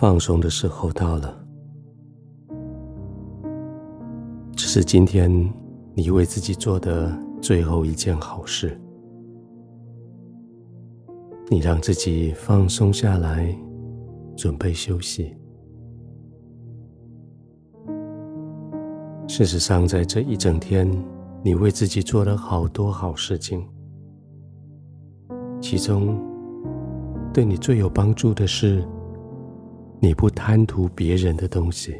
放松的时候到了，这是今天你为自己做的最后一件好事。你让自己放松下来，准备休息。事实上，在这一整天，你为自己做了好多好事情，其中对你最有帮助的是，你不贪图别人的东西。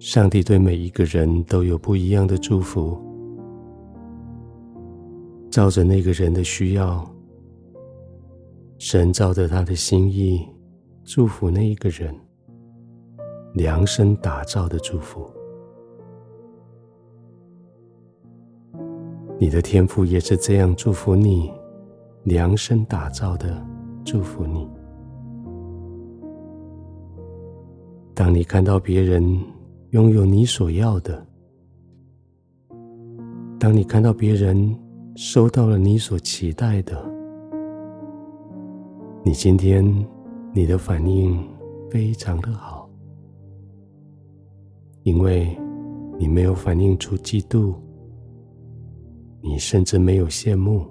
上帝对每一个人都有不一样的祝福，照着那个人的需要，神照着他的心意祝福那一个人，量身打造的祝福。你的天赋也是这样祝福你。量身打造的祝福你。当你看到别人拥有你所要的，当你看到别人收到了你所期待的，你今天你的反应非常的好，因为你没有反映出嫉妒，你甚至没有羡慕。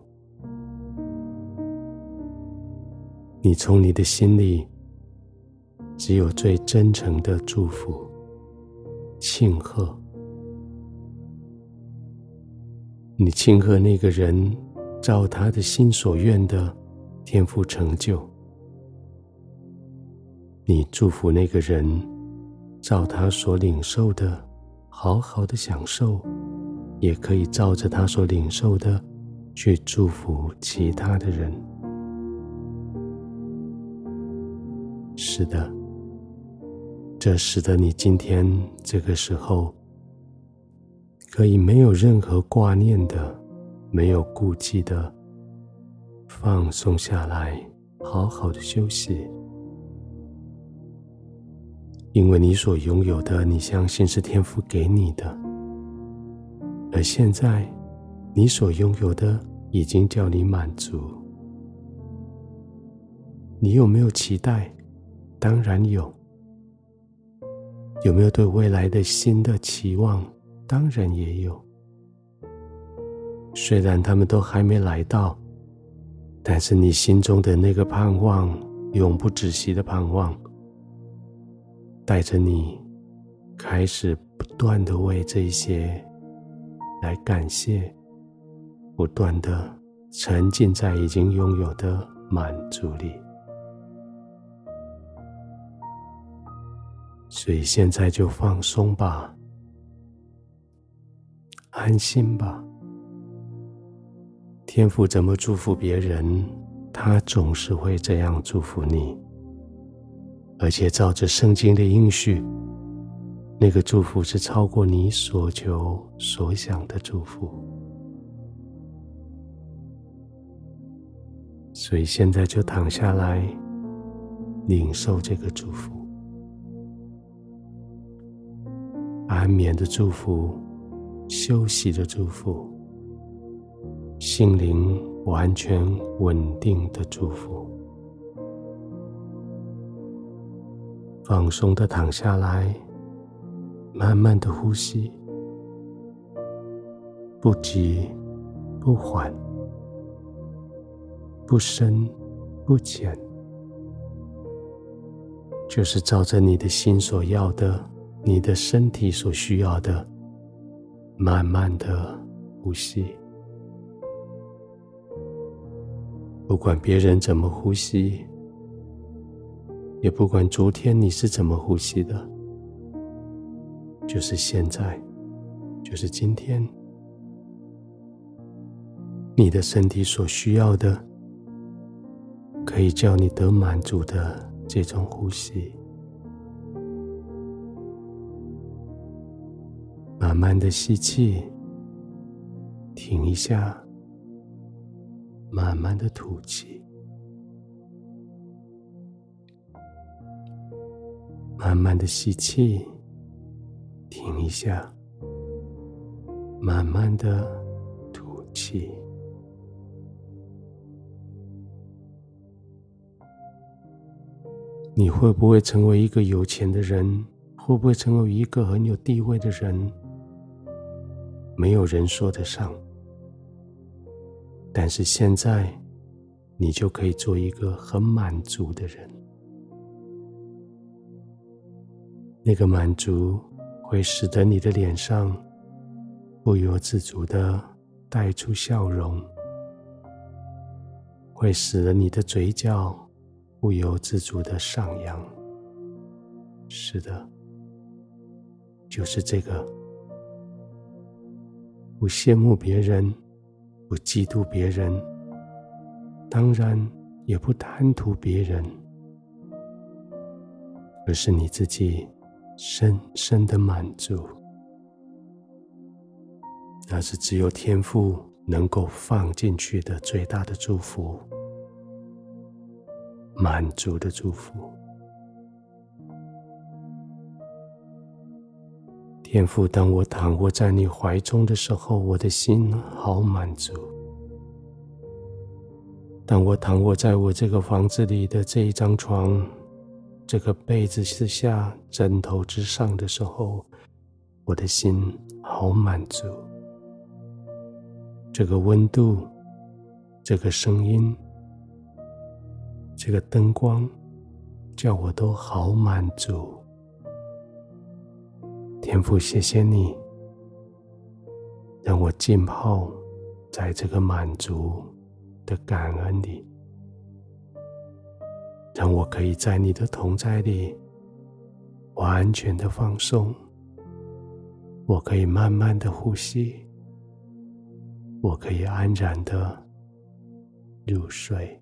你从你的心里，只有最真诚的祝福、庆贺。你庆贺那个人照他的心所愿的天赋成就，你祝福那个人照他所领受的好好的享受，也可以照着他所领受的去祝福其他的人。是的，这使得你今天这个时候可以没有任何挂念的、没有顾忌的放松下来，好好的休息。因为你所拥有的，你相信是天父给你的，而现在你所拥有的已经叫你满足。你有没有期待？当然有，有没有对未来的新的期望？当然也有。虽然他们都还没来到，但是你心中的那个盼望，永不止息的盼望，带着你开始不断的为这些来感谢，不断的沉浸在已经拥有的满足里。所以现在就放松吧，安心吧。天父怎么祝福别人，他总是会这样祝福你，而且照着圣经的应许，那个祝福是超过你所求所想的祝福。所以现在就躺下来，领受这个祝福。安眠的祝福，休息的祝福，心灵完全稳定的祝福。放松的躺下来，慢慢的呼吸，不急不缓，不深不浅，就是照着你的心所要的。你的身体所需要的，慢慢的呼吸，不管别人怎么呼吸，也不管昨天你是怎么呼吸的，就是现在，就是今天，你的身体所需要的，可以叫你得满足的这种呼吸。慢慢的吸气，停一下，慢慢的吐气，慢慢的吸气，停一下，慢慢的吐气。你会不会成为一个有钱的人？会不会成为一个很有地位的人？没有人说得上。但是现在，你就可以做一个很满足的人。那个满足会使得你的脸上不由自主的带出笑容，会使得你的嘴角不由自主的上扬。是的，就是这个，不羡慕别人。不嫉妒别人，当然也不贪图别人，而是你自己深深的满足。那是只有天赋能够放进去的最大的祝福，满足的祝福。天父，当我躺卧在你怀中的时候，我的心好满足。当我躺卧在我这个房子里的这一张床、这个被子之下、枕头之上的时候，我的心好满足。这个温度、这个声音、这个灯光，叫我都好满足。天父，谢谢你，让我浸泡在这个满足的感恩里，让我可以在你的同在里完全的放松，我可以慢慢的呼吸，我可以安然的入睡。